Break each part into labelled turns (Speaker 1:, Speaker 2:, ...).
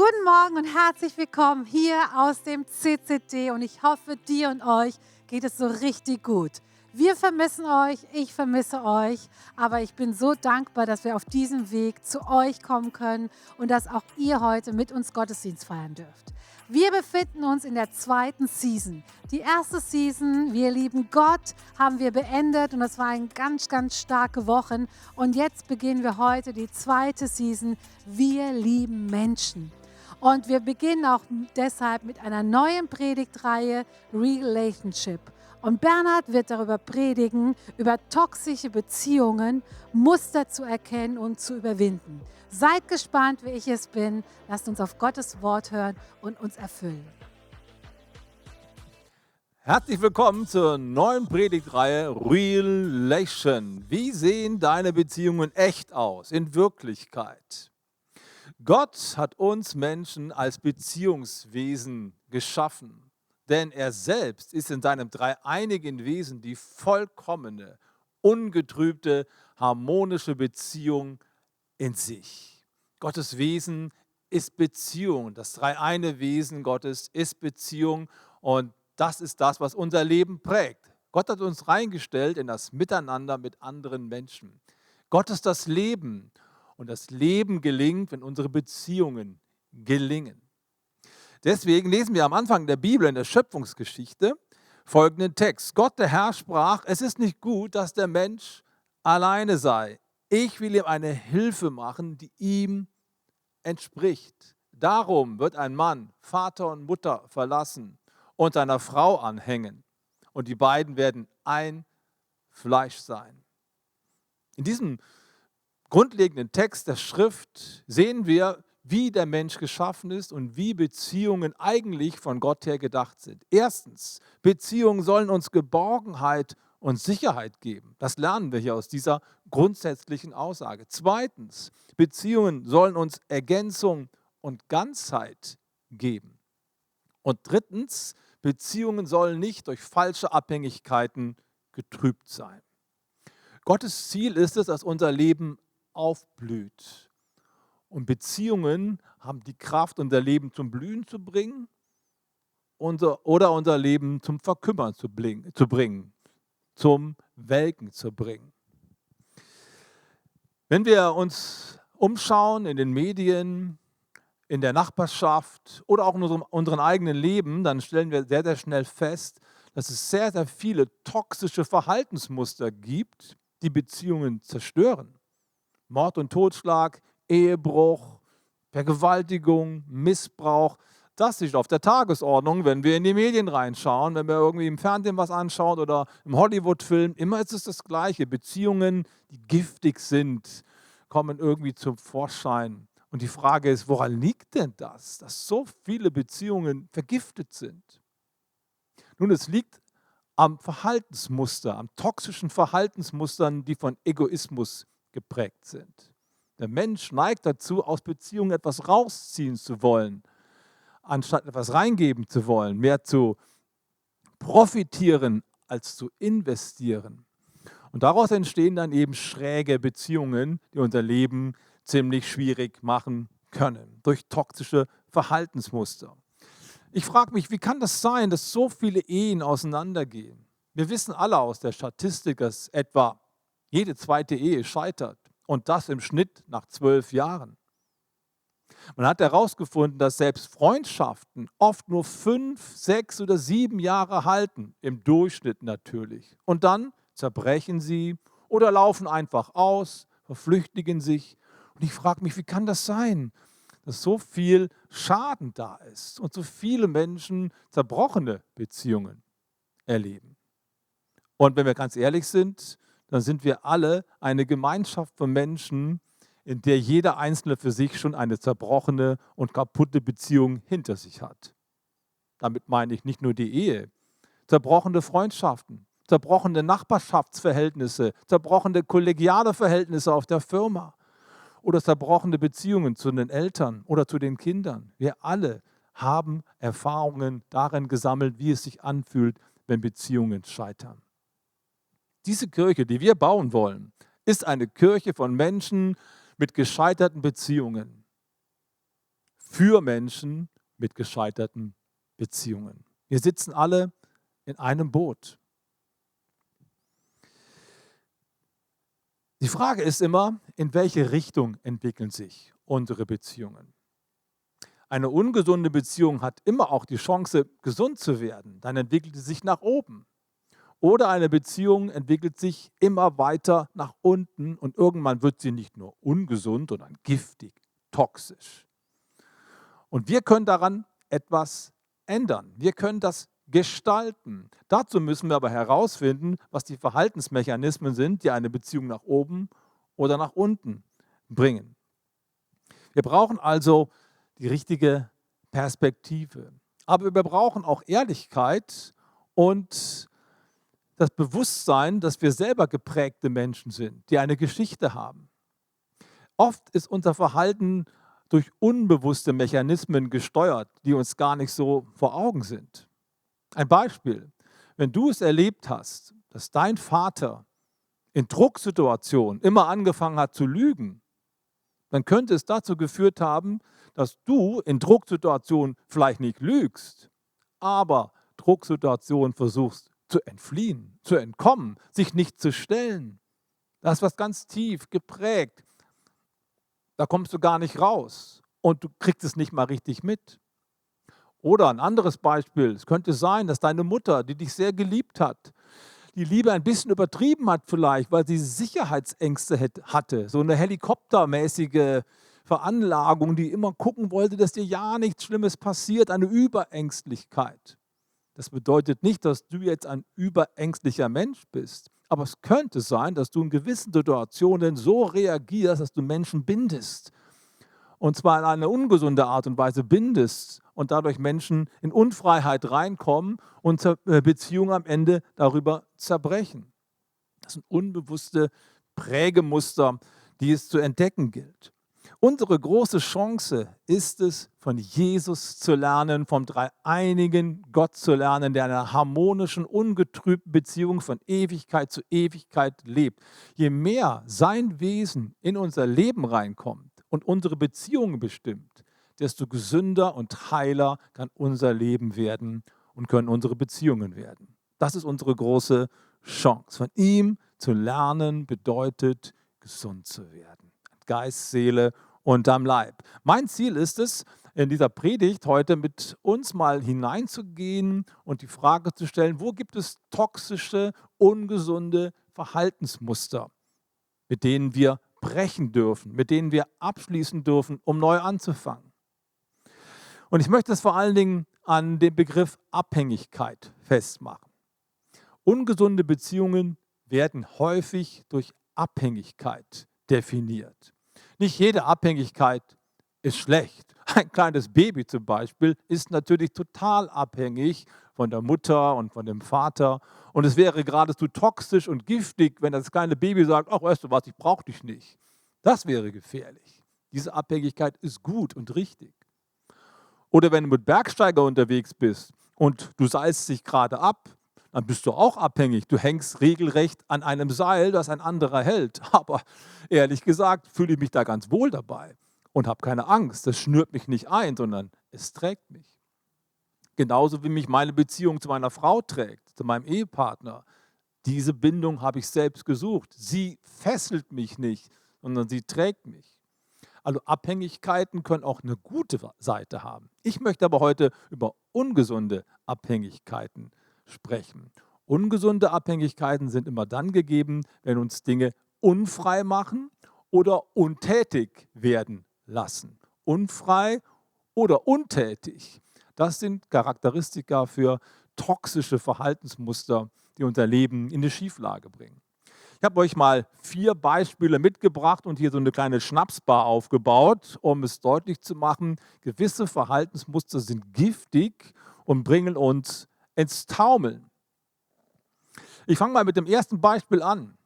Speaker 1: Guten Morgen und herzlich willkommen hier aus dem CCD und ich hoffe, dir und euch geht es so richtig gut. Wir vermissen euch, ich vermisse euch, aber ich bin so dankbar, dass wir auf diesem Weg zu euch kommen können und dass auch ihr heute mit uns Gottesdienst feiern dürft. Wir befinden uns in der zweiten Season. Die erste Season, wir lieben Gott, haben wir beendet und das war eine ganz, ganz starke Woche. Und jetzt beginnen wir heute die zweite Season, wir lieben Menschen. Und wir beginnen auch deshalb mit einer neuen Predigtreihe Relationship. Und Bernhard wird darüber predigen, über toxische Beziehungen, Muster zu erkennen und zu überwinden. Seid gespannt, wie ich es bin. Lasst uns auf Gottes Wort hören und uns erfüllen.
Speaker 2: Herzlich willkommen zur neuen Predigtreihe Relation. Wie sehen deine Beziehungen echt aus, in Wirklichkeit? Gott hat uns Menschen als Beziehungswesen geschaffen, denn er selbst ist in seinem dreieinigen Wesen die vollkommene, ungetrübte, harmonische Beziehung in sich. Gottes Wesen ist Beziehung. Das dreieine Wesen Gottes ist Beziehung und das ist das, was unser Leben prägt. Gott hat uns reingestellt in das Miteinander mit anderen Menschen. Gott ist das Leben und das Leben gelingt, wenn unsere Beziehungen gelingen. Deswegen lesen wir am Anfang der Bibel in der Schöpfungsgeschichte folgenden Text. Gott der Herr sprach, es ist nicht gut, dass der Mensch alleine sei. Ich will ihm eine Hilfe machen, die ihm entspricht. Darum wird ein Mann Vater und Mutter verlassen und seiner Frau anhängen. Und die beiden werden ein Fleisch sein. In diesem grundlegenden Text der Schrift sehen wir, wie der Mensch geschaffen ist und wie Beziehungen eigentlich von Gott her gedacht sind. Erstens, Beziehungen sollen uns Geborgenheit und Sicherheit geben. Das lernen wir hier aus dieser grundsätzlichen Aussage. Zweitens, Beziehungen sollen uns Ergänzung und Ganzheit geben. Und drittens, Beziehungen sollen nicht durch falsche Abhängigkeiten getrübt sein. Gottes Ziel ist es, dass unser Leben aufblüht. Und Beziehungen haben die Kraft, unser Leben zum Blühen zu bringen oder unser Leben zum Verkümmern zu bringen zum Welken zu bringen. Wenn wir uns umschauen in den Medien, in der Nachbarschaft oder auch in unserem, unserem eigenen Leben, dann stellen wir sehr, sehr schnell fest, dass es sehr, sehr viele toxische Verhaltensmuster gibt, die Beziehungen zerstören. Mord und Totschlag, Ehebruch, Vergewaltigung, Missbrauch, das ist auf der Tagesordnung, wenn wir in die Medien reinschauen, wenn wir irgendwie im Fernsehen was anschauen oder im Hollywood-Film. Immer ist es das Gleiche. Beziehungen, die giftig sind, kommen irgendwie zum Vorschein. Und die Frage ist, woran liegt denn das, dass so viele Beziehungen vergiftet sind? Nun, es liegt am Verhaltensmuster, am toxischen Verhaltensmustern, die von Egoismus geprägt sind. Der Mensch neigt dazu, aus Beziehungen etwas rausziehen zu wollen anstatt etwas reingeben zu wollen, mehr zu profitieren als zu investieren. Und daraus entstehen dann eben schräge Beziehungen, die unser Leben ziemlich schwierig machen können, durch toxische Verhaltensmuster. Ich frage mich, wie kann das sein, dass so viele Ehen auseinandergehen? Wir wissen alle aus der Statistik, dass etwa jede zweite Ehe scheitert und das im Schnitt nach zwölf Jahren. Man hat herausgefunden, dass selbst Freundschaften oft nur fünf, sechs oder sieben Jahre halten, im Durchschnitt natürlich. Und dann zerbrechen sie oder laufen einfach aus, verflüchtigen sich. Und ich frage mich, wie kann das sein, dass so viel Schaden da ist und so viele Menschen zerbrochene Beziehungen erleben? Und wenn wir ganz ehrlich sind, dann sind wir alle eine Gemeinschaft von Menschen, in der jeder Einzelne für sich schon eine zerbrochene und kaputte Beziehung hinter sich hat. Damit meine ich nicht nur die Ehe, zerbrochene Freundschaften, zerbrochene Nachbarschaftsverhältnisse, zerbrochene kollegiale Verhältnisse auf der Firma oder zerbrochene Beziehungen zu den Eltern oder zu den Kindern. Wir alle haben Erfahrungen darin gesammelt, wie es sich anfühlt, wenn Beziehungen scheitern. Diese Kirche, die wir bauen wollen, ist eine Kirche von Menschen, mit gescheiterten Beziehungen. für Menschen mit gescheiterten Beziehungen. Wir sitzen alle in einem Boot. Die Frage ist immer, in welche Richtung entwickeln sich unsere Beziehungen? Eine ungesunde Beziehung hat immer auch die Chance, gesund zu werden. Dann entwickelt sie sich nach oben. Oder eine Beziehung entwickelt sich immer weiter nach unten und irgendwann wird sie nicht nur ungesund, sondern giftig, toxisch. Und wir können daran etwas ändern. Wir können das gestalten. Dazu müssen wir aber herausfinden, was die Verhaltensmechanismen sind, die eine Beziehung nach oben oder nach unten bringen. Wir brauchen also die richtige Perspektive. Aber wir brauchen auch Ehrlichkeit und das Bewusstsein, dass wir selber geprägte Menschen sind, die eine Geschichte haben. Oft ist unser Verhalten durch unbewusste Mechanismen gesteuert, die uns gar nicht so vor Augen sind. Ein Beispiel, wenn du es erlebt hast, dass dein Vater in Drucksituationen immer angefangen hat zu lügen, dann könnte es dazu geführt haben, dass du in Drucksituationen vielleicht nicht lügst, aber Drucksituationen versuchst zu entfliehen, zu entkommen, sich nicht zu stellen. Das ist was ganz tief geprägt. Da kommst du gar nicht raus und du kriegst es nicht mal richtig mit. Oder ein anderes Beispiel, es könnte sein, dass deine Mutter, die dich sehr geliebt hat, die Liebe ein bisschen übertrieben hat vielleicht, weil sie Sicherheitsängste hatte, so eine helikoptermäßige Veranlagung, die immer gucken wollte, dass dir ja nichts Schlimmes passiert, eine Überängstlichkeit. Das bedeutet nicht, dass du jetzt ein überängstlicher Mensch bist. Aber es könnte sein, dass du in gewissen Situationen so reagierst, dass du Menschen bindest. Und zwar in eine ungesunde Art und Weise bindest und dadurch Menschen in Unfreiheit reinkommen und äh, Beziehungen am Ende darüber zerbrechen. Das sind unbewusste Prägemuster, die es zu entdecken gilt. Unsere große Chance ist es, von Jesus zu lernen, vom dreieinigen Gott zu lernen, der in einer harmonischen, ungetrübten Beziehung von Ewigkeit zu Ewigkeit lebt. Je mehr sein Wesen in unser Leben reinkommt und unsere Beziehungen bestimmt, desto gesünder und heiler kann unser Leben werden und können unsere Beziehungen werden. Das ist unsere große Chance. Von ihm zu lernen bedeutet, gesund zu werden. Geist, Seele und am Leib. Mein Ziel ist es, in dieser Predigt heute mit uns mal hineinzugehen und die Frage zu stellen, wo gibt es toxische, ungesunde Verhaltensmuster, mit denen wir brechen dürfen, mit denen wir abschließen dürfen, um neu anzufangen. Und ich möchte es vor allen Dingen an dem Begriff Abhängigkeit festmachen. Ungesunde Beziehungen werden häufig durch Abhängigkeit definiert. Nicht jede Abhängigkeit ist schlecht. Ein kleines Baby zum Beispiel ist natürlich total abhängig von der Mutter und von dem Vater. Und es wäre geradezu toxisch und giftig, wenn das kleine Baby sagt, ach weißt du was, ich brauche dich nicht. Das wäre gefährlich. Diese Abhängigkeit ist gut und richtig. Oder wenn du mit Bergsteiger unterwegs bist und du seilst dich gerade ab dann bist du auch abhängig. Du hängst regelrecht an einem Seil, das ein anderer hält. Aber ehrlich gesagt fühle ich mich da ganz wohl dabei und habe keine Angst. Das schnürt mich nicht ein, sondern es trägt mich. Genauso wie mich meine Beziehung zu meiner Frau trägt, zu meinem Ehepartner. Diese Bindung habe ich selbst gesucht. Sie fesselt mich nicht, sondern sie trägt mich. Also Abhängigkeiten können auch eine gute Seite haben. Ich möchte aber heute über ungesunde Abhängigkeiten sprechen. Ungesunde Abhängigkeiten sind immer dann gegeben, wenn uns Dinge unfrei machen oder untätig werden lassen. Unfrei oder untätig. Das sind Charakteristika für toxische Verhaltensmuster, die unser Leben in die Schieflage bringen. Ich habe euch mal vier Beispiele mitgebracht und hier so eine kleine Schnapsbar aufgebaut, um es deutlich zu machen, gewisse Verhaltensmuster sind giftig und bringen uns ins Taumeln. Ich fange mal mit dem ersten Beispiel an.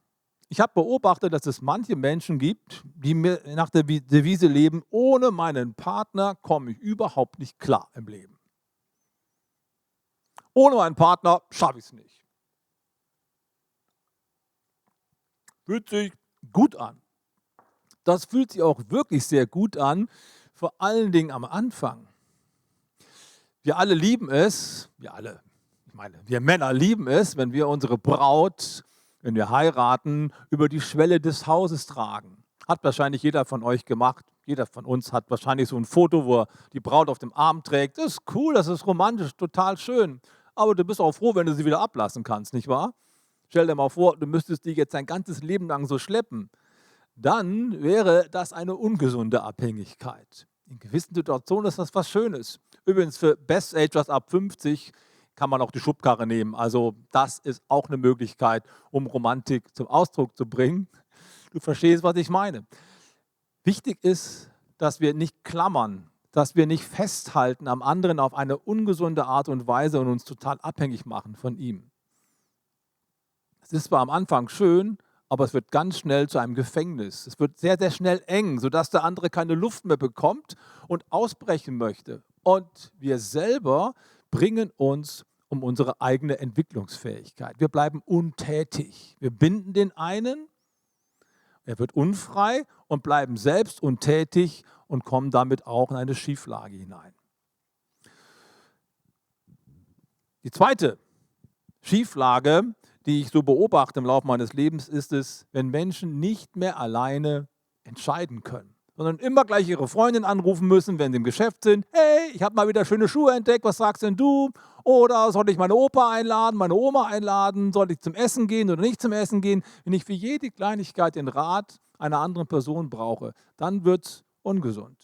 Speaker 2: Ich habe beobachtet, dass es manche Menschen gibt, die mir nach der Devise leben, ohne meinen Partner komme ich überhaupt nicht klar im Leben. Ohne meinen Partner schaffe ich es nicht. Fühlt sich gut an. Das fühlt sich auch wirklich sehr gut an vor allen Dingen am Anfang. Wir alle lieben es, wir alle, meine, wir Männer lieben es, wenn wir unsere Braut, wenn wir heiraten, über die Schwelle des Hauses tragen. Hat wahrscheinlich jeder von euch gemacht. Jeder von uns hat wahrscheinlich so ein Foto, wo er die Braut auf dem Arm trägt. Das ist cool, das ist romantisch, total schön. Aber du bist auch froh, wenn du sie wieder ablassen kannst, nicht wahr? Stell dir mal vor, du müsstest die jetzt dein ganzes Leben lang so schleppen. Dann wäre das eine ungesunde Abhängigkeit. In gewissen Situationen ist das was Schönes. Übrigens für Best Agers ab 50 kann man auch die Schubkarre nehmen. Also das ist auch eine Möglichkeit, um Romantik zum Ausdruck zu bringen. Du verstehst, was ich meine. Wichtig ist, dass wir nicht klammern, dass wir nicht festhalten am anderen auf eine ungesunde Art und Weise und uns total abhängig machen von ihm. Es ist zwar am Anfang schön, aber es wird ganz schnell zu einem Gefängnis. Es wird sehr, sehr schnell eng, sodass der andere keine Luft mehr bekommt und ausbrechen möchte. Und wir selber bringen uns um unsere eigene Entwicklungsfähigkeit. Wir bleiben untätig. Wir binden den einen, er wird unfrei und bleiben selbst untätig und kommen damit auch in eine Schieflage hinein. Die zweite Schieflage, die ich so beobachte im Laufe meines Lebens, ist es, wenn Menschen nicht mehr alleine entscheiden können sondern immer gleich ihre Freundin anrufen müssen, wenn sie im Geschäft sind. Hey, ich habe mal wieder schöne Schuhe entdeckt, was sagst denn du? Oder soll ich meine Opa einladen, meine Oma einladen? Soll ich zum Essen gehen oder nicht zum Essen gehen? Wenn ich für jede Kleinigkeit den Rat einer anderen Person brauche, dann wird es ungesund.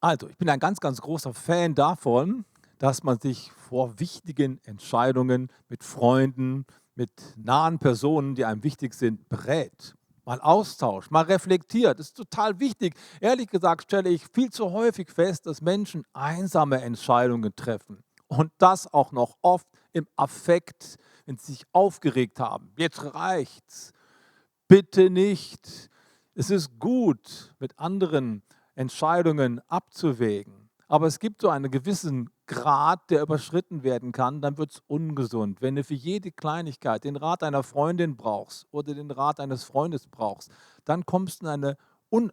Speaker 2: Also, ich bin ein ganz, ganz großer Fan davon, dass man sich vor wichtigen Entscheidungen mit Freunden, mit nahen Personen, die einem wichtig sind, berät. Mal austauscht, mal reflektiert. Das ist total wichtig. Ehrlich gesagt stelle ich viel zu häufig fest, dass Menschen einsame Entscheidungen treffen. Und das auch noch oft im Affekt, wenn sie sich aufgeregt haben. Jetzt reicht's. Bitte nicht. Es ist gut, mit anderen Entscheidungen abzuwägen. Aber es gibt so einen gewissen Grad, der überschritten werden kann, dann wird es ungesund. Wenn du für jede Kleinigkeit den Rat einer Freundin brauchst oder den Rat eines Freundes brauchst, dann kommst du in eine,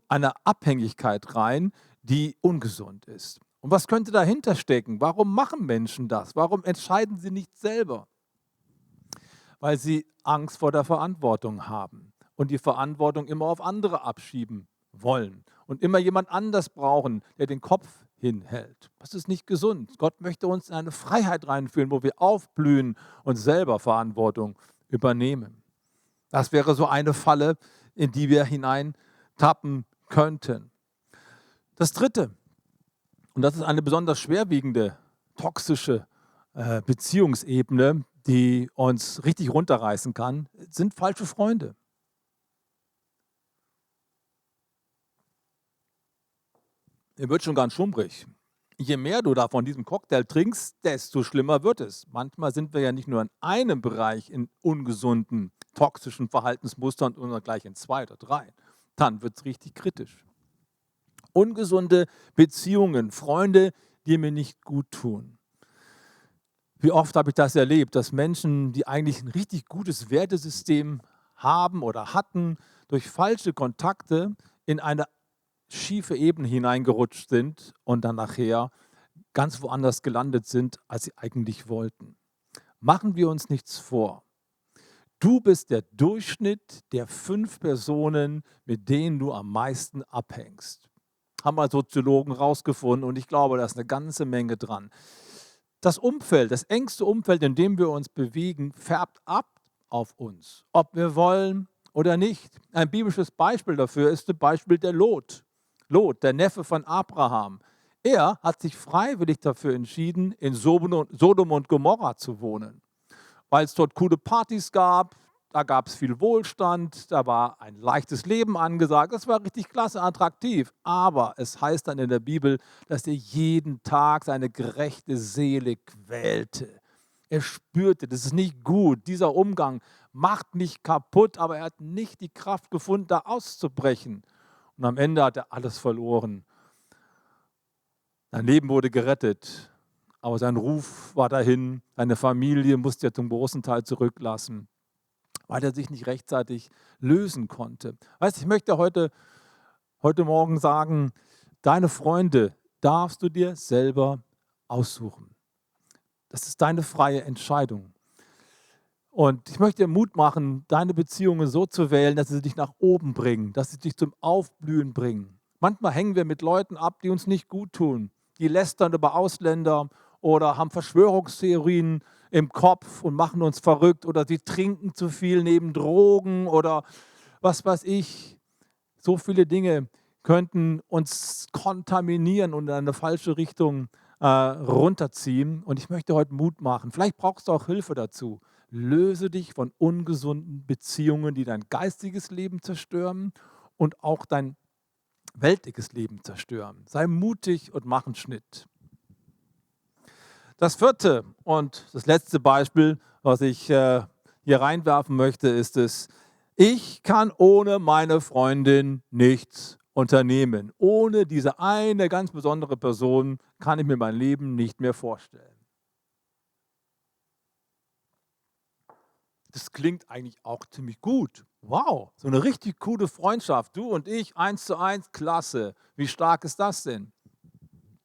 Speaker 2: eine Abhängigkeit rein, die ungesund ist. Und was könnte dahinter stecken? Warum machen Menschen das? Warum entscheiden sie nicht selber? Weil sie Angst vor der Verantwortung haben und die Verantwortung immer auf andere abschieben wollen und immer jemand anders brauchen, der den Kopf hinhält. Das ist nicht gesund. Gott möchte uns in eine Freiheit reinführen, wo wir aufblühen und selber Verantwortung übernehmen. Das wäre so eine Falle, in die wir hineintappen könnten. Das Dritte, und das ist eine besonders schwerwiegende, toxische äh, Beziehungsebene, die uns richtig runterreißen kann, sind falsche Freunde. Mir wird schon ganz schummrig. Je mehr du da von diesem Cocktail trinkst, desto schlimmer wird es. Manchmal sind wir ja nicht nur in einem Bereich in ungesunden, toxischen Verhaltensmustern, sondern gleich in zwei oder drei. Dann wird es richtig kritisch. Ungesunde Beziehungen, Freunde, die mir nicht gut tun. Wie oft habe ich das erlebt, dass Menschen, die eigentlich ein richtig gutes Wertesystem haben oder hatten, durch falsche Kontakte in eine schiefe Ebene hineingerutscht sind und dann nachher ganz woanders gelandet sind, als sie eigentlich wollten. Machen wir uns nichts vor. Du bist der Durchschnitt der fünf Personen, mit denen du am meisten abhängst. Haben mal Soziologen rausgefunden und ich glaube, da ist eine ganze Menge dran. Das Umfeld, das engste Umfeld, in dem wir uns bewegen, färbt ab auf uns, ob wir wollen oder nicht. Ein biblisches Beispiel dafür ist das Beispiel der Lot. Lot, der Neffe von Abraham, er hat sich freiwillig dafür entschieden, in Sodom und Gomorra zu wohnen, weil es dort coole Partys gab, da gab es viel Wohlstand, da war ein leichtes Leben angesagt, das war richtig klasse, attraktiv. Aber es heißt dann in der Bibel, dass er jeden Tag seine gerechte Seele quälte. Er spürte, das ist nicht gut, dieser Umgang macht mich kaputt, aber er hat nicht die Kraft gefunden, da auszubrechen. Und am Ende hat er alles verloren. Sein Leben wurde gerettet, aber sein Ruf war dahin. Seine Familie musste er zum großen Teil zurücklassen. weil er sich nicht rechtzeitig lösen konnte. Weißt ich möchte heute, heute Morgen sagen, deine Freunde darfst du dir selber aussuchen. Das ist deine freie Entscheidung. Und ich möchte dir Mut machen, deine Beziehungen so zu wählen, dass sie dich nach oben bringen, dass sie dich zum Aufblühen bringen. Manchmal hängen wir mit Leuten ab, die uns nicht gut tun, die lästern über Ausländer oder haben Verschwörungstheorien im Kopf und machen uns verrückt oder sie trinken zu viel neben Drogen oder was weiß ich. So viele Dinge könnten uns kontaminieren und in eine falsche Richtung äh, runterziehen. Und ich möchte heute Mut machen. Vielleicht brauchst du auch Hilfe dazu. Löse dich von ungesunden Beziehungen, die dein geistiges Leben zerstören und auch dein weltliches Leben zerstören. Sei mutig und mach einen Schnitt. Das vierte und das letzte Beispiel, was ich äh, hier reinwerfen möchte, ist es, ich kann ohne meine Freundin nichts unternehmen. Ohne diese eine ganz besondere Person kann ich mir mein Leben nicht mehr vorstellen. Das klingt eigentlich auch ziemlich gut. Wow, so eine richtig coole Freundschaft. Du und ich, eins zu eins, klasse. Wie stark ist das denn?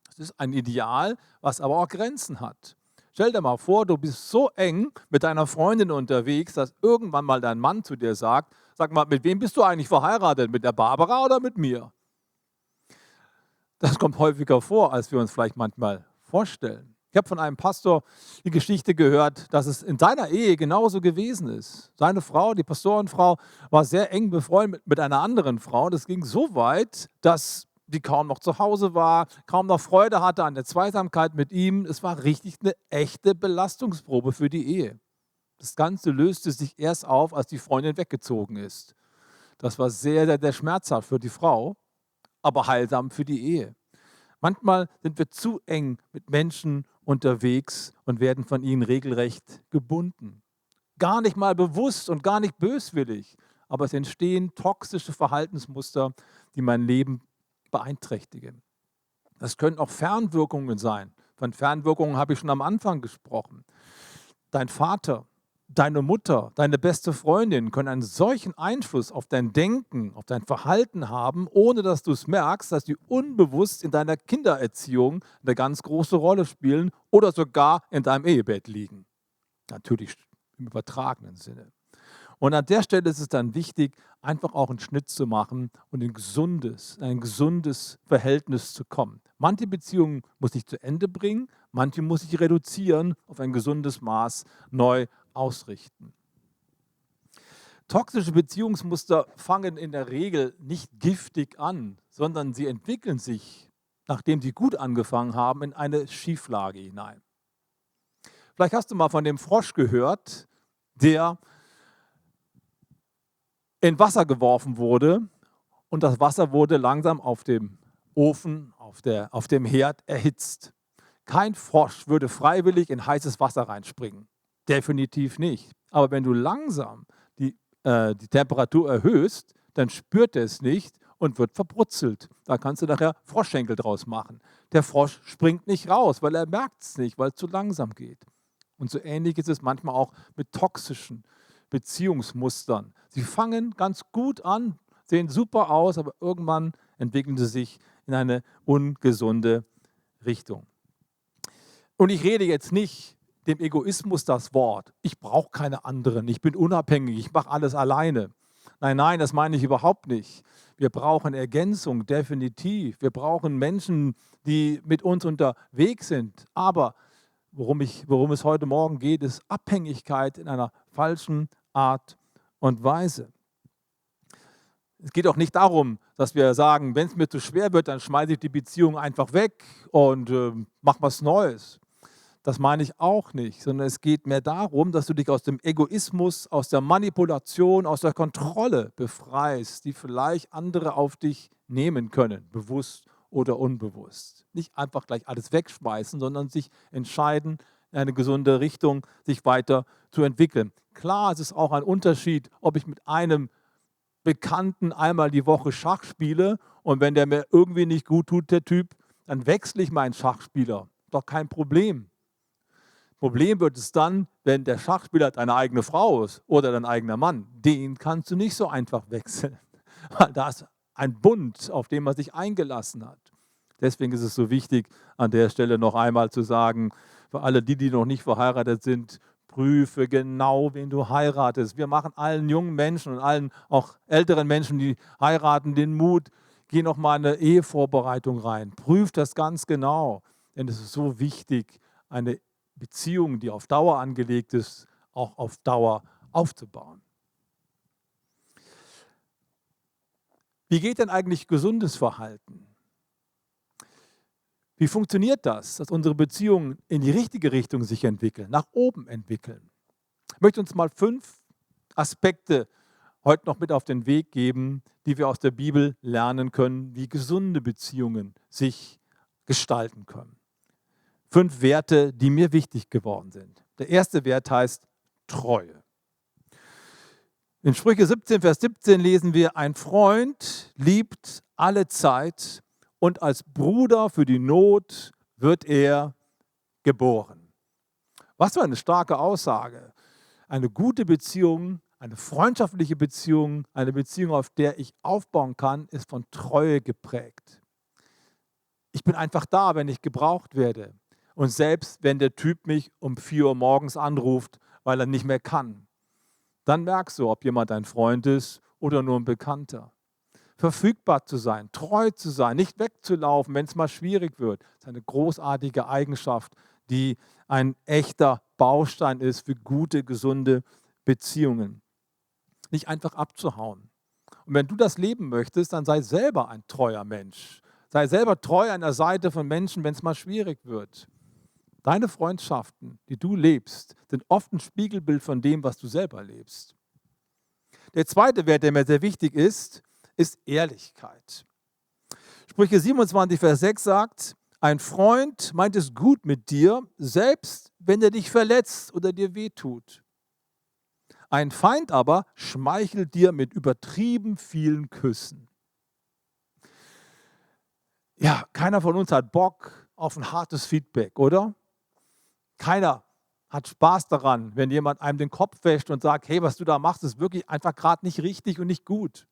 Speaker 2: Das ist ein Ideal, was aber auch Grenzen hat. Stell dir mal vor, du bist so eng mit deiner Freundin unterwegs, dass irgendwann mal dein Mann zu dir sagt, sag mal, mit wem bist du eigentlich verheiratet? Mit der Barbara oder mit mir? Das kommt häufiger vor, als wir uns vielleicht manchmal vorstellen. Ich habe von einem Pastor die Geschichte gehört, dass es in seiner Ehe genauso gewesen ist. Seine Frau, die Pastorenfrau, war sehr eng befreundet mit einer anderen Frau. Das ging so weit, dass die kaum noch zu Hause war, kaum noch Freude hatte an der Zweisamkeit mit ihm. Es war richtig eine echte Belastungsprobe für die Ehe. Das Ganze löste sich erst auf, als die Freundin weggezogen ist. Das war sehr, sehr, sehr schmerzhaft für die Frau, aber heilsam für die Ehe. Manchmal sind wir zu eng mit Menschen unterwegs und werden von ihnen regelrecht gebunden. Gar nicht mal bewusst und gar nicht böswillig, aber es entstehen toxische Verhaltensmuster, die mein Leben beeinträchtigen. Das können auch Fernwirkungen sein. Von Fernwirkungen habe ich schon am Anfang gesprochen. Dein Vater, deine Mutter, deine beste Freundin können einen solchen Einfluss auf dein Denken, auf dein Verhalten haben, ohne dass du es merkst, dass die unbewusst in deiner Kindererziehung eine ganz große Rolle spielen oder sogar in deinem Ehebett liegen. Natürlich im übertragenen Sinne. Und an der Stelle ist es dann wichtig, einfach auch einen Schnitt zu machen und ein gesundes, ein gesundes Verhältnis zu kommen. Manche Beziehungen muss ich zu Ende bringen, manche muss ich reduzieren, auf ein gesundes Maß neu ausrichten. Toxische Beziehungsmuster fangen in der Regel nicht giftig an, sondern sie entwickeln sich, nachdem sie gut angefangen haben, in eine Schieflage hinein. Vielleicht hast du mal von dem Frosch gehört, der in Wasser geworfen wurde und das Wasser wurde langsam auf dem Ofen, auf, der, auf dem Herd erhitzt. Kein Frosch würde freiwillig in heißes Wasser reinspringen. Definitiv nicht. Aber wenn du langsam die, äh, die Temperatur erhöhst, dann spürt er es nicht und wird verbrutzelt. Da kannst du nachher Froschschenkel draus machen. Der Frosch springt nicht raus, weil er merkt es nicht, weil es zu langsam geht. Und so ähnlich ist es manchmal auch mit toxischen Beziehungsmustern. Sie fangen ganz gut an, sehen super aus, aber irgendwann entwickeln sie sich in eine ungesunde Richtung. Und ich rede jetzt nicht dem Egoismus das Wort. Ich brauche keine anderen, ich bin unabhängig, ich mache alles alleine. Nein, nein, das meine ich überhaupt nicht. Wir brauchen Ergänzung, definitiv. Wir brauchen Menschen, die mit uns unterwegs sind. Aber worum, ich, worum es heute Morgen geht, ist Abhängigkeit in einer falschen Art und Weise. Es geht auch nicht darum, dass wir sagen, wenn es mir zu schwer wird, dann schmeiße ich die Beziehung einfach weg und äh, mach was Neues. Das meine ich auch nicht, sondern es geht mehr darum, dass du dich aus dem Egoismus, aus der Manipulation, aus der Kontrolle befreist, die vielleicht andere auf dich nehmen können, bewusst oder unbewusst. Nicht einfach gleich alles wegschmeißen, sondern sich entscheiden, in eine gesunde Richtung sich weiter zu entwickeln. Klar, es ist auch ein Unterschied, ob ich mit einem Bekannten einmal die Woche Schach spiele und wenn der mir irgendwie nicht gut tut, der Typ, dann wechsle ich meinen Schachspieler. Doch kein Problem. Problem wird es dann, wenn der Schachspieler deine eigene Frau ist oder dein eigener Mann. Den kannst du nicht so einfach wechseln, da ist ein Bund, auf den man sich eingelassen hat. Deswegen ist es so wichtig, an der Stelle noch einmal zu sagen, für alle die, die noch nicht verheiratet sind, prüfe genau, wen du heiratest. Wir machen allen jungen Menschen und allen auch älteren Menschen, die heiraten, den Mut, geh noch mal in eine Ehevorbereitung rein. Prüf das ganz genau, denn es ist so wichtig, eine Beziehung, die auf Dauer angelegt ist, auch auf Dauer aufzubauen. Wie geht denn eigentlich gesundes Verhalten? Wie funktioniert das, dass unsere Beziehungen in die richtige Richtung sich entwickeln, nach oben entwickeln? Ich möchte uns mal fünf Aspekte heute noch mit auf den Weg geben, die wir aus der Bibel lernen können, wie gesunde Beziehungen sich gestalten können. Fünf Werte, die mir wichtig geworden sind. Der erste Wert heißt Treue. In Sprüche 17, Vers 17 lesen wir, ein Freund liebt alle Zeit und als Bruder für die Not wird er geboren. Was für eine starke Aussage. Eine gute Beziehung, eine freundschaftliche Beziehung, eine Beziehung, auf der ich aufbauen kann, ist von Treue geprägt. Ich bin einfach da, wenn ich gebraucht werde. Und selbst wenn der Typ mich um 4 Uhr morgens anruft, weil er nicht mehr kann, dann merkst du, ob jemand ein Freund ist oder nur ein Bekannter verfügbar zu sein, treu zu sein, nicht wegzulaufen, wenn es mal schwierig wird. Ist eine großartige Eigenschaft, die ein echter Baustein ist für gute, gesunde Beziehungen. Nicht einfach abzuhauen. Und wenn du das leben möchtest, dann sei selber ein treuer Mensch. Sei selber treu an der Seite von Menschen, wenn es mal schwierig wird. Deine Freundschaften, die du lebst, sind oft ein Spiegelbild von dem, was du selber lebst. Der zweite Wert, der mir sehr wichtig ist, ist Ehrlichkeit. Sprüche 27, Vers 6 sagt, ein Freund meint es gut mit dir, selbst wenn er dich verletzt oder dir wehtut. Ein Feind aber schmeichelt dir mit übertrieben vielen Küssen. Ja, keiner von uns hat Bock auf ein hartes Feedback, oder? Keiner hat Spaß daran, wenn jemand einem den Kopf wäscht und sagt, hey, was du da machst, ist wirklich einfach gerade nicht richtig und nicht gut.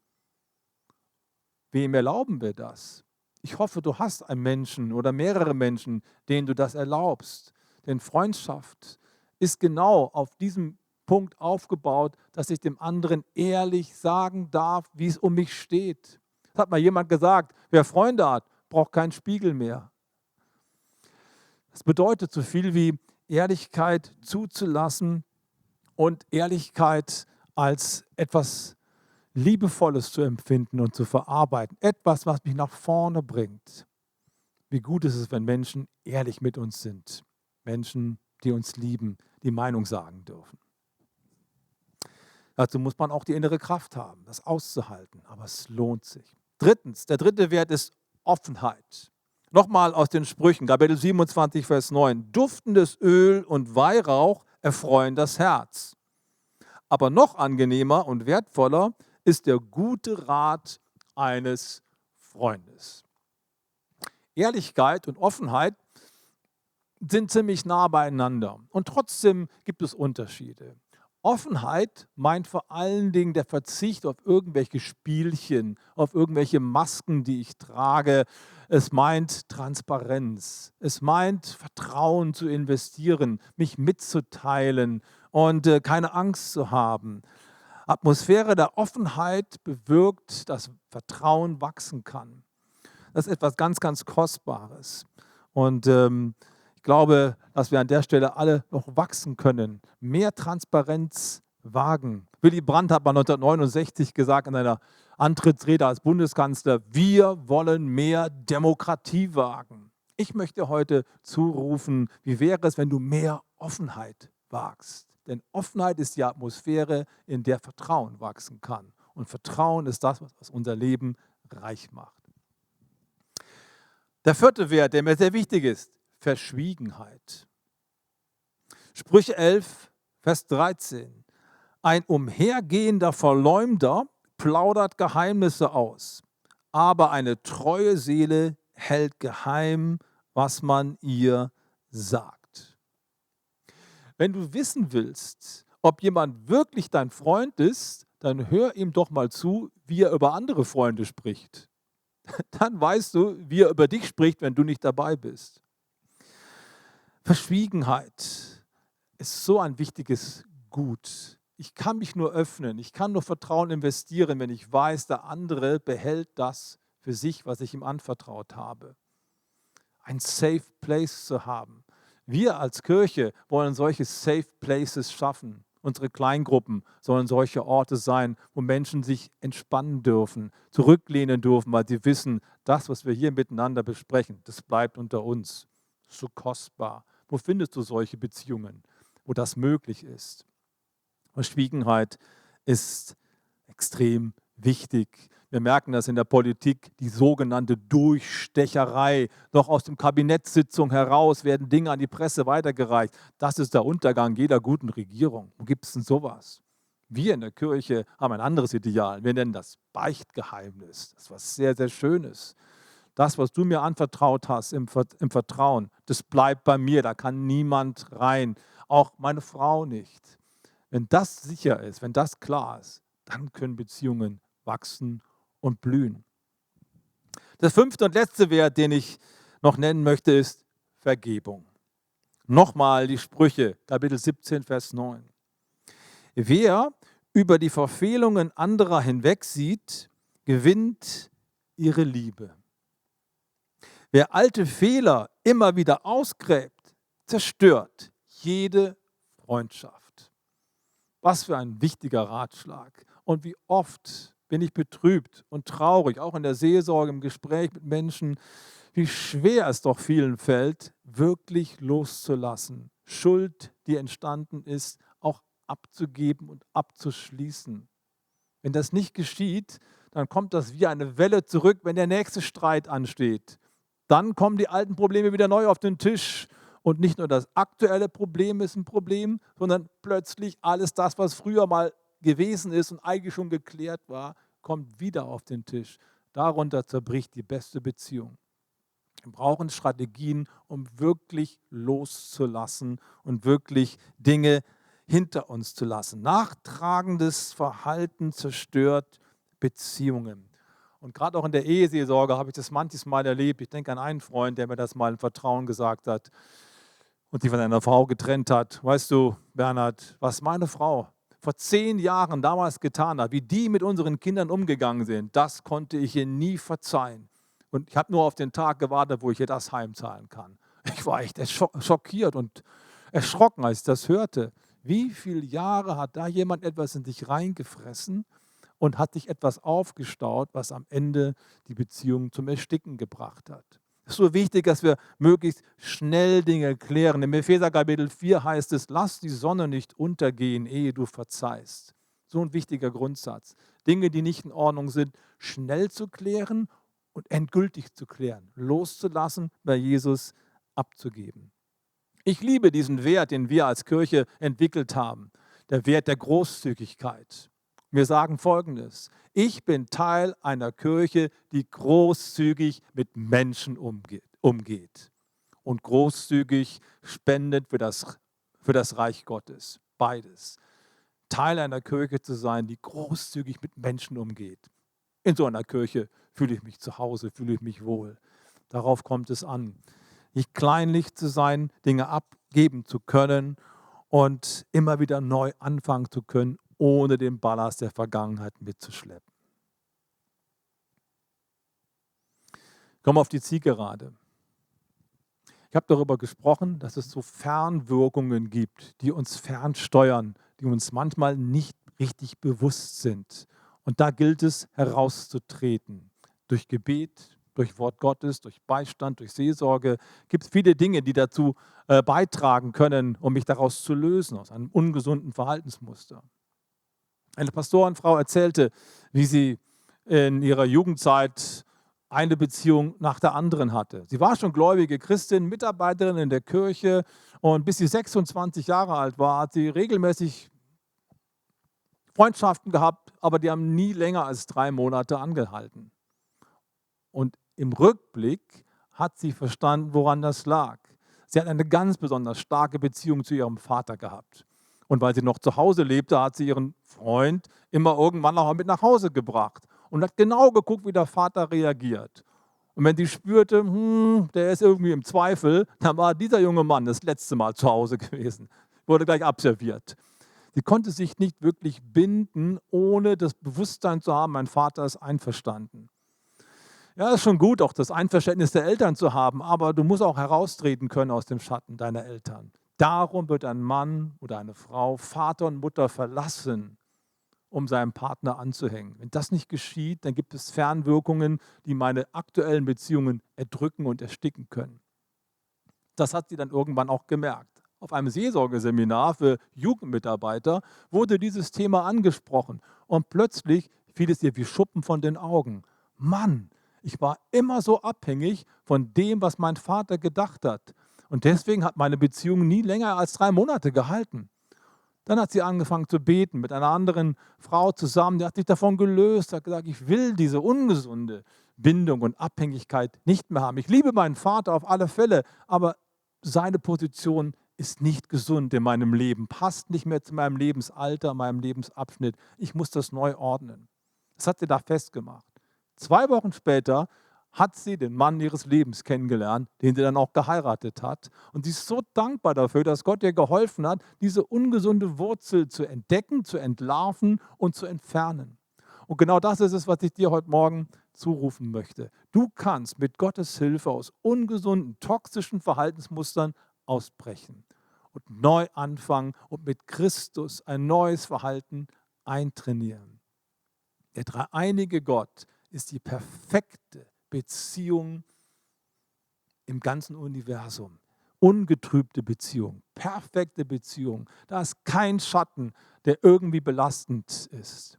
Speaker 2: Wem erlauben wir das? Ich hoffe, du hast einen Menschen oder mehrere Menschen, denen du das erlaubst. Denn Freundschaft ist genau auf diesem Punkt aufgebaut, dass ich dem anderen ehrlich sagen darf, wie es um mich steht. Das hat mal jemand gesagt, wer Freunde hat, braucht keinen Spiegel mehr. Das bedeutet so viel wie Ehrlichkeit zuzulassen und Ehrlichkeit als etwas Liebevolles zu empfinden und zu verarbeiten. Etwas, was mich nach vorne bringt. Wie gut ist es, wenn Menschen ehrlich mit uns sind. Menschen, die uns lieben, die Meinung sagen dürfen. Dazu muss man auch die innere Kraft haben, das auszuhalten. Aber es lohnt sich. Drittens, der dritte Wert ist Offenheit. Nochmal aus den Sprüchen, Kapitel 27, Vers 9. Duftendes Öl und Weihrauch erfreuen das Herz. Aber noch angenehmer und wertvoller ist der gute Rat eines Freundes. Ehrlichkeit und Offenheit sind ziemlich nah beieinander und trotzdem gibt es Unterschiede. Offenheit meint vor allen Dingen der Verzicht auf irgendwelche Spielchen, auf irgendwelche Masken, die ich trage. Es meint Transparenz. Es meint Vertrauen zu investieren, mich mitzuteilen und äh, keine Angst zu haben. Atmosphäre der Offenheit bewirkt, dass Vertrauen wachsen kann. Das ist etwas ganz, ganz Kostbares. Und ähm, ich glaube, dass wir an der Stelle alle noch wachsen können, mehr Transparenz wagen. Willy Brandt hat mal 1969 gesagt in einer Antrittsrede als Bundeskanzler, wir wollen mehr Demokratie wagen. Ich möchte heute zurufen, wie wäre es, wenn du mehr Offenheit wagst? Denn Offenheit ist die Atmosphäre, in der Vertrauen wachsen kann. Und Vertrauen ist das, was unser Leben reich macht. Der vierte Wert, der mir sehr wichtig ist, Verschwiegenheit. Sprüche 11, Vers 13. Ein umhergehender Verleumder plaudert Geheimnisse aus, aber eine treue Seele hält geheim, was man ihr sagt. wenn du wissen willst, ob jemand wirklich dein Freund ist, dann hör ihm doch mal zu, wie er über andere Freunde spricht. Dann weißt du, wie er über dich spricht, wenn du nicht dabei bist. Verschwiegenheit ist so ein wichtiges Gut. Ich kann mich nur öffnen, ich kann nur Vertrauen investieren, wenn ich weiß, der andere behält das für sich, was ich ihm anvertraut habe. Ein Safe Place zu haben. Wir als Kirche wollen solche Safe Places schaffen. Unsere Kleingruppen sollen solche Orte sein, wo Menschen sich entspannen dürfen, zurücklehnen dürfen, weil sie wissen, das, was wir hier miteinander besprechen, das bleibt unter uns. So kostbar. Wo findest du solche Beziehungen, wo das möglich ist? Verschwiegenheit ist extrem wichtig. Wir merken das in der Politik, die sogenannte Durchstecherei. Noch aus dem Kabinettssitzung heraus werden Dinge an die Presse weitergereicht. Das ist der Untergang jeder guten Regierung. Wo gibt es denn sowas? Wir in der Kirche haben ein anderes Ideal. Wir nennen das Beichtgeheimnis. Das ist was sehr, sehr Schönes. Das, was du mir anvertraut hast im Vertrauen, das bleibt bei mir. Da kann niemand rein. Auch meine Frau nicht. Wenn das sicher ist, wenn das klar ist, dann können Beziehungen wachsen und blühen. Das fünfte und letzte Wert, den ich noch nennen möchte, ist Vergebung. Nochmal die Sprüche, Kapitel 17, Vers 9. Wer über die Verfehlungen anderer hinwegsieht, gewinnt ihre Liebe. Wer alte Fehler immer wieder ausgräbt, zerstört jede Freundschaft. Was für ein wichtiger Ratschlag. Und wie oft bin ich betrübt und traurig, auch in der Seelsorge, im Gespräch mit Menschen, wie schwer es doch vielen fällt, wirklich loszulassen. Schuld, die entstanden ist, auch abzugeben und abzuschließen. Wenn das nicht geschieht, dann kommt das wie eine Welle zurück, wenn der nächste Streit ansteht. Dann kommen die alten Probleme wieder neu auf den Tisch und nicht nur das aktuelle Problem ist ein Problem, sondern plötzlich alles das, was früher mal gewesen ist und eigentlich schon geklärt war, kommt wieder auf den Tisch. Darunter zerbricht die beste Beziehung. Wir brauchen Strategien, um wirklich loszulassen und wirklich Dinge hinter uns zu lassen. Nachtragendes Verhalten zerstört Beziehungen. Und gerade auch in der Eheseelsorge habe ich das manches Mal erlebt. Ich denke an einen Freund, der mir das mal im Vertrauen gesagt hat und sich von einer Frau getrennt hat. Weißt du, Bernhard, was meine Frau vor zehn Jahren damals getan hat, wie die mit unseren Kindern umgegangen sind, das konnte ich ihr nie verzeihen. Und ich habe nur auf den Tag gewartet, wo ich ihr das heimzahlen kann. Ich war echt schockiert und erschrocken, als ich das hörte. Wie viele Jahre hat da jemand etwas in sich reingefressen und hat sich etwas aufgestaut, was am Ende die Beziehung zum Ersticken gebracht hat? Es ist so wichtig, dass wir möglichst schnell Dinge klären. Im Epheser Kapitel 4 heißt es, lass die Sonne nicht untergehen, ehe du verzeihst. So ein wichtiger Grundsatz. Dinge, die nicht in Ordnung sind, schnell zu klären und endgültig zu klären, loszulassen, bei Jesus abzugeben. Ich liebe diesen Wert, den wir als Kirche entwickelt haben, der Wert der Großzügigkeit. Wir sagen Folgendes. Ich bin Teil einer Kirche, die großzügig mit Menschen umgeht, und großzügig spendet für das, für das Reich Gottes. Beides. Teil einer Kirche zu sein, die großzügig mit Menschen umgeht. In so einer Kirche fühle ich mich zu Hause, fühle ich mich wohl. Darauf kommt es an. Nicht kleinlich zu sein, Dinge abgeben zu können und immer wieder neu anfangen zu können, ohne den Ballast der Vergangenheit mitzuschleppen. Komm auf die Zielgerade. Ich habe darüber gesprochen, dass es so Fernwirkungen gibt, die uns fernsteuern, die uns manchmal nicht richtig bewusst sind. Und da gilt es herauszutreten. Durch Gebet, durch Wort Gottes, durch Beistand, durch Seelsorge gibt es viele Dinge, die dazu äh, beitragen können, um mich daraus zu lösen, aus einem ungesunden Verhaltensmuster. Eine Pastorenfrau erzählte, wie sie in ihrer Jugendzeit eine Beziehung nach der anderen hatte. Sie war schon gläubige Christin, Mitarbeiterin in der Kirche und bis sie 26 Jahre alt war, hat sie regelmäßig Freundschaften gehabt, aber die haben nie länger als drei Monate angehalten. Und im Rückblick hat sie verstanden, woran das lag. Sie hat eine ganz besonders starke Beziehung zu ihrem Vater gehabt. Und weil sie noch zu Hause lebte, hat sie ihren Freund immer irgendwann auch mit nach Hause gebracht und hat genau geguckt, wie der Vater reagiert. Und wenn sie spürte, hm, der ist irgendwie im Zweifel, dann war dieser junge Mann das letzte Mal zu Hause gewesen, wurde gleich abserviert. Sie konnte sich nicht wirklich binden, ohne das Bewusstsein zu haben, mein Vater ist einverstanden. Ja, ist schon gut, auch das Einverständnis der Eltern zu haben, aber du musst auch heraustreten können aus dem Schatten deiner Eltern. Darum wird ein Mann oder eine Frau Vater und Mutter verlassen, um seinem Partner anzuhängen. Wenn das nicht geschieht, dann gibt es Fernwirkungen, die meine aktuellen Beziehungen erdrücken und ersticken können. Das hat sie dann irgendwann auch gemerkt. Auf einem Seelsorgeseminar für Jugendmitarbeiter wurde dieses Thema angesprochen und plötzlich fiel es ihr wie Schuppen von den Augen. Mann, ich war immer so abhängig von dem, was mein Vater gedacht hat. Und deswegen hat meine Beziehung nie länger als drei Monate gehalten. Dann hat sie angefangen zu beten mit einer anderen Frau zusammen. Die hat sich davon gelöst, hat gesagt, ich will diese ungesunde Bindung und Abhängigkeit nicht mehr haben. Ich liebe meinen Vater auf alle Fälle, aber seine Position ist nicht gesund in meinem Leben, passt nicht mehr zu meinem Lebensalter, meinem Lebensabschnitt. Ich muss das neu ordnen. Das hat sie da festgemacht. Zwei Wochen später hat sie den Mann ihres Lebens kennengelernt, den sie dann auch geheiratet hat. Und sie ist so dankbar dafür, dass Gott ihr geholfen hat, diese ungesunde Wurzel zu entdecken, zu entlarven und zu entfernen. Und genau das ist es, was ich dir heute Morgen zurufen möchte. Du kannst mit Gottes Hilfe aus ungesunden, toxischen Verhaltensmustern ausbrechen und neu anfangen und mit Christus ein neues Verhalten eintrainieren. Der dreieinige Gott ist die perfekte Beziehung im ganzen Universum. Ungetrübte Beziehung, perfekte Beziehung. Da ist kein Schatten, der irgendwie belastend ist.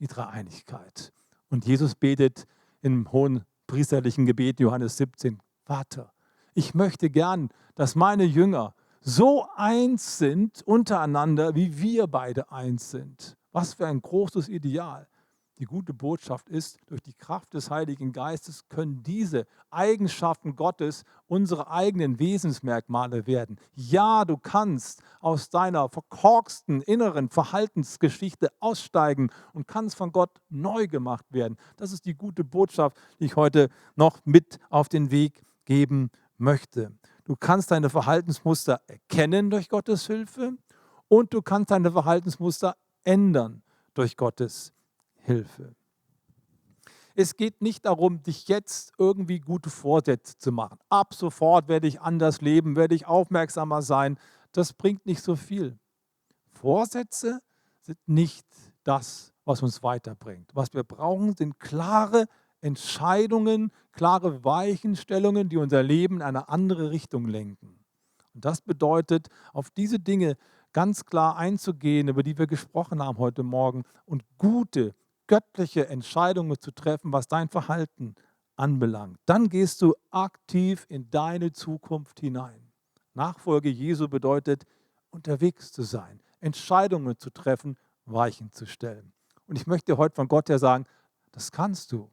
Speaker 2: Die Dreieinigkeit. Und Jesus betet im hohen priesterlichen Gebet Johannes 17, Vater, ich möchte gern, dass meine Jünger so eins sind untereinander, wie wir beide eins sind. Was für ein großes Ideal. Die gute Botschaft ist, durch die Kraft des Heiligen Geistes können diese Eigenschaften Gottes unsere eigenen Wesensmerkmale werden. Ja, du kannst aus deiner verkorksten inneren Verhaltensgeschichte aussteigen und kannst von Gott neu gemacht werden. Das ist die gute Botschaft, die ich heute noch mit auf den Weg geben möchte. Du kannst deine Verhaltensmuster erkennen durch Gottes Hilfe und du kannst deine Verhaltensmuster ändern durch Gottes Hilfe. Hilfe. Es geht nicht darum, dich jetzt irgendwie gute Vorsätze zu machen. Ab sofort werde ich anders leben, werde ich aufmerksamer sein. Das bringt nicht so viel. Vorsätze sind nicht das, was uns weiterbringt. Was wir brauchen, sind klare Entscheidungen, klare Weichenstellungen, die unser Leben in eine andere Richtung lenken. Und das bedeutet, auf diese Dinge ganz klar einzugehen, über die wir gesprochen haben heute Morgen und gute, göttliche Entscheidungen zu treffen, was dein Verhalten anbelangt. Dann gehst du aktiv in deine Zukunft hinein. Nachfolge Jesu bedeutet, unterwegs zu sein, Entscheidungen zu treffen, Weichen zu stellen. Und ich möchte heute von Gott her sagen, das kannst du.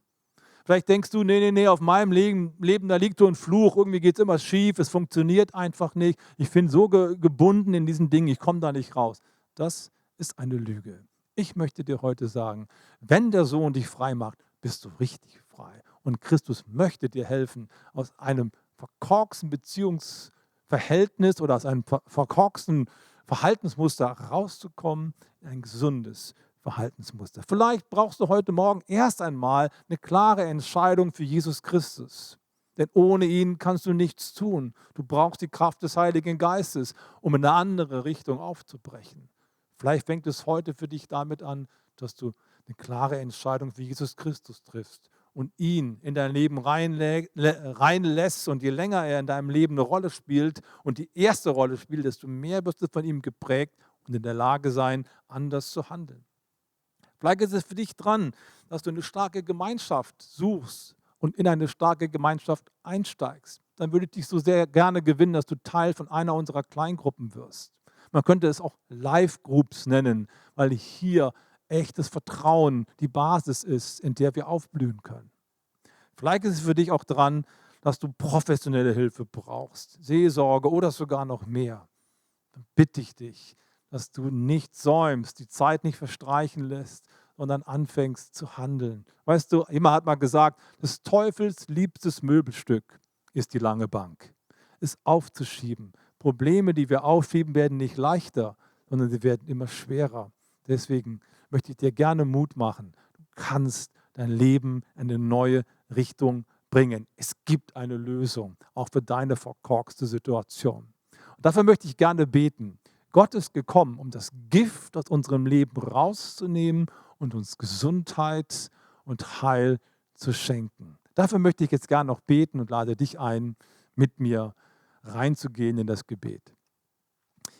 Speaker 2: Vielleicht denkst du, nee, nee, nee, auf meinem Leben, Leben da liegt so ein Fluch, irgendwie geht es immer schief, es funktioniert einfach nicht. Ich bin so ge gebunden in diesen Dingen, ich komme da nicht raus. Das ist eine Lüge. Ich möchte dir heute sagen, wenn der Sohn dich frei macht, bist du richtig frei. Und Christus möchte dir helfen, aus einem verkorksten Beziehungsverhältnis oder aus einem verkorksten Verhaltensmuster rauszukommen in ein gesundes Verhaltensmuster. Vielleicht brauchst du heute Morgen erst einmal eine klare Entscheidung für Jesus Christus. Denn ohne ihn kannst du nichts tun. Du brauchst die Kraft des Heiligen Geistes, um in eine andere Richtung aufzubrechen. Vielleicht fängt es heute für dich damit an, dass du eine klare Entscheidung für Jesus Christus triffst und ihn in dein Leben reinlässt. Und je länger er in deinem Leben eine Rolle spielt und die erste Rolle spielt, desto mehr wirst du von ihm geprägt und in der Lage sein, anders zu handeln. Vielleicht ist es für dich dran, dass du eine starke Gemeinschaft suchst und in eine starke Gemeinschaft einsteigst. Dann würde ich dich so sehr gerne gewinnen, dass du Teil von einer unserer Kleingruppen wirst. Man könnte es auch Live-Groups nennen, weil hier echtes Vertrauen die Basis ist, in der wir aufblühen können. Vielleicht ist es für dich auch dran, dass du professionelle Hilfe brauchst, Seelsorge oder sogar noch mehr, dann bitte ich dich, dass du nicht säumst, die Zeit nicht verstreichen lässt, sondern anfängst zu handeln. Weißt du, jemand hat mal gesagt, des Teufels liebstes Möbelstück ist die lange Bank. Es aufzuschieben. Probleme, die wir aufschieben, werden nicht leichter, sondern sie werden immer schwerer. Deswegen möchte ich dir gerne Mut machen. Du kannst dein Leben in eine neue Richtung bringen. Es gibt eine Lösung, auch für deine verkorkste Situation. Und dafür möchte ich gerne beten. Gott ist gekommen, um das Gift aus unserem Leben rauszunehmen und uns Gesundheit und Heil zu schenken. Dafür möchte ich jetzt gerne noch beten und lade dich ein, mit mir reinzugehen in das Gebet.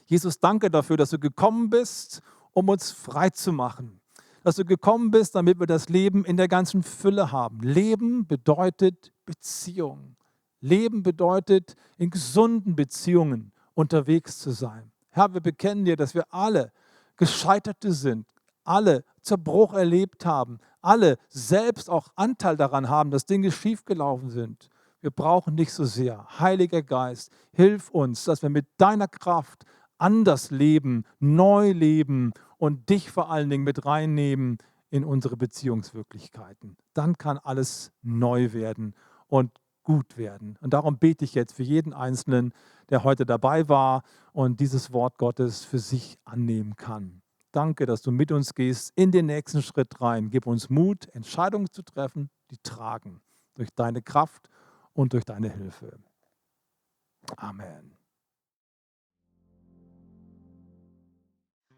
Speaker 2: Jesus, danke dafür, dass du gekommen bist, um uns frei zu machen. Dass du gekommen bist, damit wir das Leben in der ganzen Fülle haben. Leben bedeutet Beziehung. Leben bedeutet, in gesunden Beziehungen unterwegs zu sein. Herr, wir bekennen dir, dass wir alle Gescheiterte sind, alle Zerbruch erlebt haben, alle selbst auch Anteil daran haben, dass Dinge schiefgelaufen sind. Wir brauchen dich so sehr. Heiliger Geist, hilf uns, dass wir mit deiner Kraft anders leben, neu leben und dich vor allen Dingen mit reinnehmen in unsere Beziehungswirklichkeiten. Dann kann alles neu werden und gut werden. Und darum bete ich jetzt für jeden Einzelnen, der heute dabei war und dieses Wort Gottes für sich annehmen kann. Danke, dass du mit uns gehst in den nächsten Schritt rein. Gib uns Mut, Entscheidungen zu treffen, die tragen durch deine Kraft und durch deine Hilfe. Amen.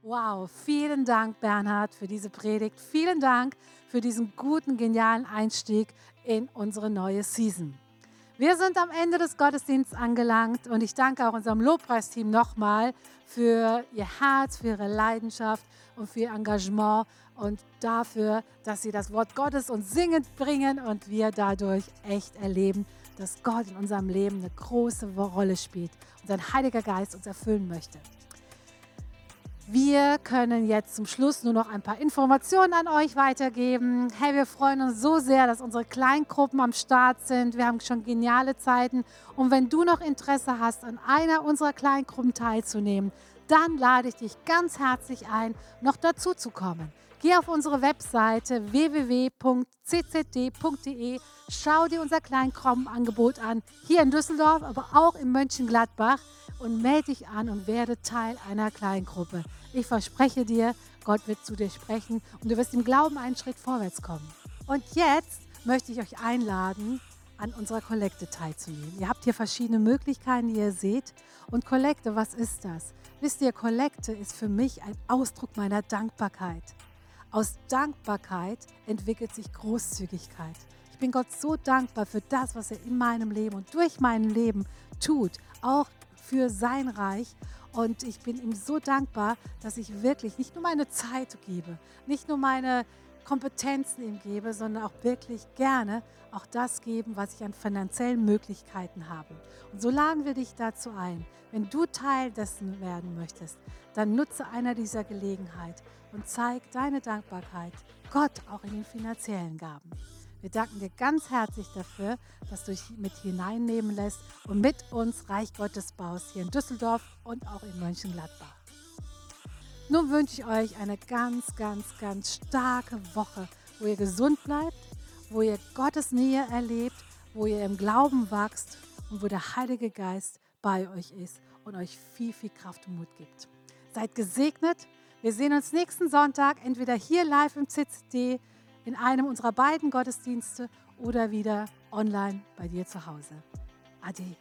Speaker 1: Wow, vielen Dank, Bernhard, für diese Predigt. Vielen Dank für diesen guten, genialen Einstieg in unsere neue Season. Wir sind am Ende des Gottesdienstes angelangt und ich danke auch unserem Lobpreisteam nochmal für ihr Herz, für ihre Leidenschaft und für ihr Engagement und dafür, dass sie das Wort Gottes uns singend bringen und wir dadurch echt erleben, dass Gott in unserem Leben eine große Rolle spielt und sein Heiliger Geist uns erfüllen möchte. Wir können jetzt zum Schluss nur noch ein paar Informationen an euch weitergeben. Hey, wir freuen uns so sehr, dass unsere Kleingruppen am Start sind. Wir haben schon geniale Zeiten. Und wenn du noch Interesse hast, an einer unserer Kleingruppen teilzunehmen, dann lade ich dich ganz herzlich ein, noch dazu zu kommen. Geh auf unsere Webseite www.ccd.de, schau dir unser Kleinkrommenangebot an, hier in Düsseldorf, aber auch in Mönchengladbach und melde dich an und werde Teil einer Kleingruppe. Ich verspreche dir, Gott wird zu dir sprechen und du wirst im Glauben einen Schritt vorwärts kommen. Und jetzt möchte ich euch einladen, an unserer Kollekte teilzunehmen. Ihr habt hier verschiedene Möglichkeiten, die ihr seht. Und Kollekte, was ist das? Wisst ihr, Kollekte ist für mich ein Ausdruck meiner Dankbarkeit. Aus Dankbarkeit entwickelt sich Großzügigkeit. Ich bin Gott so dankbar für das, was er in meinem Leben und durch mein Leben tut, auch für sein Reich. Und ich bin ihm so dankbar, dass ich wirklich nicht nur meine Zeit gebe, nicht nur meine Kompetenzen ihm gebe, sondern auch wirklich gerne auch das geben, was ich an finanziellen Möglichkeiten habe. Und so laden wir dich dazu ein, wenn du Teil dessen werden möchtest, dann nutze einer dieser Gelegenheit und zeig deine Dankbarkeit Gott auch in den finanziellen Gaben. Wir danken dir ganz herzlich dafür, dass du dich mit hineinnehmen lässt und mit uns Reich Gottes baust hier in Düsseldorf und auch in Mönchengladbach. Nun wünsche ich euch eine ganz, ganz, ganz starke Woche, wo ihr gesund bleibt, wo ihr Gottes Nähe erlebt, wo ihr im Glauben wächst und wo der Heilige Geist bei euch ist und euch viel, viel Kraft und Mut gibt. Seid gesegnet wir sehen uns nächsten Sonntag entweder hier live im CCD in einem unserer beiden Gottesdienste oder wieder online bei dir zu Hause. Ade.